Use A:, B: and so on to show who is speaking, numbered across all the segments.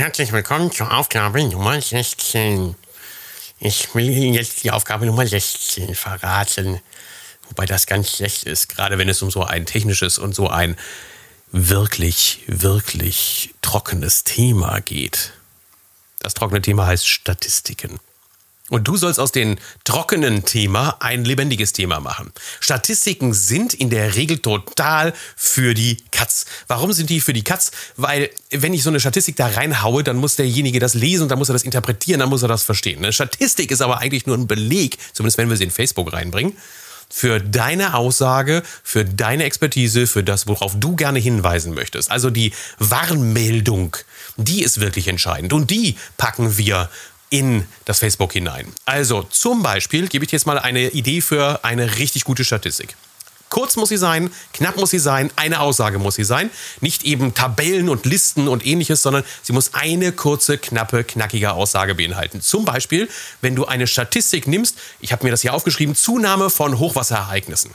A: Herzlich willkommen zur Aufgabe Nummer 16. Ich will Ihnen jetzt die Aufgabe Nummer 16 verraten. Wobei das ganz schlecht ist, gerade wenn es um so ein technisches und so ein wirklich, wirklich trockenes Thema geht. Das trockene Thema heißt Statistiken. Und du sollst aus dem trockenen Thema ein lebendiges Thema machen. Statistiken sind in der Regel total für die Katz. Warum sind die für die Katz? Weil wenn ich so eine Statistik da reinhaue, dann muss derjenige das lesen dann muss er das interpretieren, dann muss er das verstehen. Eine Statistik ist aber eigentlich nur ein Beleg, zumindest wenn wir sie in Facebook reinbringen, für deine Aussage, für deine Expertise, für das, worauf du gerne hinweisen möchtest. Also die Warnmeldung, die ist wirklich entscheidend. Und die packen wir in das Facebook hinein. Also zum Beispiel gebe ich dir jetzt mal eine Idee für eine richtig gute Statistik. Kurz muss sie sein, knapp muss sie sein, eine Aussage muss sie sein. Nicht eben Tabellen und Listen und ähnliches, sondern sie muss eine kurze, knappe, knackige Aussage beinhalten. Zum Beispiel, wenn du eine Statistik nimmst, ich habe mir das hier aufgeschrieben, Zunahme von Hochwasserereignissen.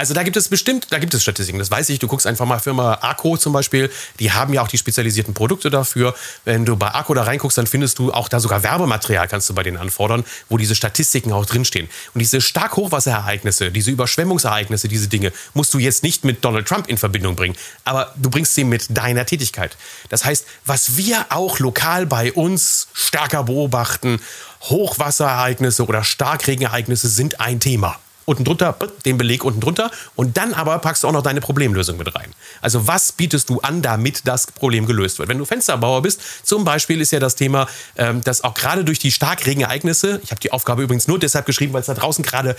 A: Also da gibt es bestimmt, da gibt es Statistiken, das weiß ich. Du guckst einfach mal Firma Arco zum Beispiel, die haben ja auch die spezialisierten Produkte dafür. Wenn du bei Arco da reinguckst, dann findest du auch da sogar Werbematerial, kannst du bei denen anfordern, wo diese Statistiken auch drinstehen. Und diese stark Hochwasserereignisse, diese Überschwemmungsereignisse, diese Dinge, musst du jetzt nicht mit Donald Trump in Verbindung bringen, aber du bringst sie mit deiner Tätigkeit. Das heißt, was wir auch lokal bei uns stärker beobachten, Hochwasserereignisse oder Starkregenereignisse sind ein Thema unten drunter, den Beleg unten drunter und dann aber packst du auch noch deine Problemlösung mit rein. Also was bietest du an, damit das Problem gelöst wird? Wenn du Fensterbauer bist, zum Beispiel ist ja das Thema, ähm, dass auch gerade durch die Starkregenereignisse, ich habe die Aufgabe übrigens nur deshalb geschrieben, weil es da draußen gerade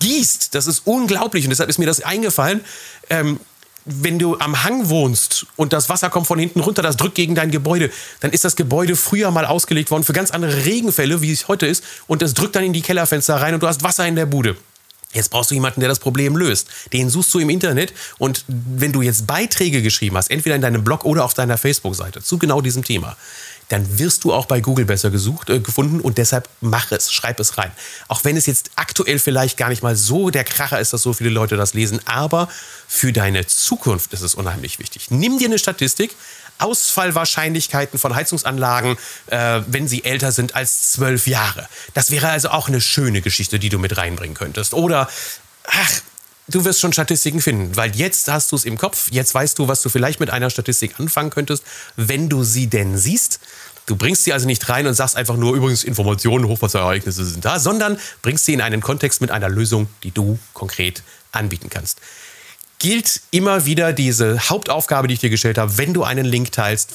A: gießt, das ist unglaublich und deshalb ist mir das eingefallen, ähm, wenn du am Hang wohnst und das Wasser kommt von hinten runter, das drückt gegen dein Gebäude, dann ist das Gebäude früher mal ausgelegt worden für ganz andere Regenfälle, wie es heute ist, und das drückt dann in die Kellerfenster rein und du hast Wasser in der Bude. Jetzt brauchst du jemanden, der das Problem löst. Den suchst du im Internet und wenn du jetzt Beiträge geschrieben hast, entweder in deinem Blog oder auf deiner Facebook-Seite zu genau diesem Thema, dann wirst du auch bei Google besser gesucht, äh, gefunden und deshalb mach es, schreib es rein. Auch wenn es jetzt aktuell vielleicht gar nicht mal so der Kracher ist, dass so viele Leute das lesen, aber für deine Zukunft ist es unheimlich wichtig. Nimm dir eine Statistik, Ausfallwahrscheinlichkeiten von Heizungsanlagen, äh, wenn sie älter sind als zwölf Jahre. Das wäre also auch eine schöne Geschichte, die du mit reinbringen könntest. Oder, ach, du wirst schon Statistiken finden, weil jetzt hast du es im Kopf, jetzt weißt du, was du vielleicht mit einer Statistik anfangen könntest, wenn du sie denn siehst. Du bringst sie also nicht rein und sagst einfach nur, übrigens Informationen, Hochwasserereignisse sind da, sondern bringst sie in einen Kontext mit einer Lösung, die du konkret anbieten kannst gilt immer wieder diese Hauptaufgabe, die ich dir gestellt habe, wenn du einen Link teilst,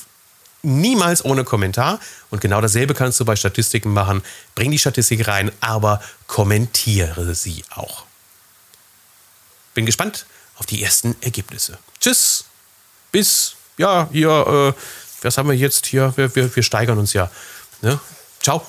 A: niemals ohne Kommentar. Und genau dasselbe kannst du bei Statistiken machen. Bring die Statistik rein, aber kommentiere sie auch. Bin gespannt auf die ersten Ergebnisse. Tschüss. Bis, ja, hier, äh, was haben wir jetzt hier? Wir, wir, wir steigern uns ja. Ne? Ciao.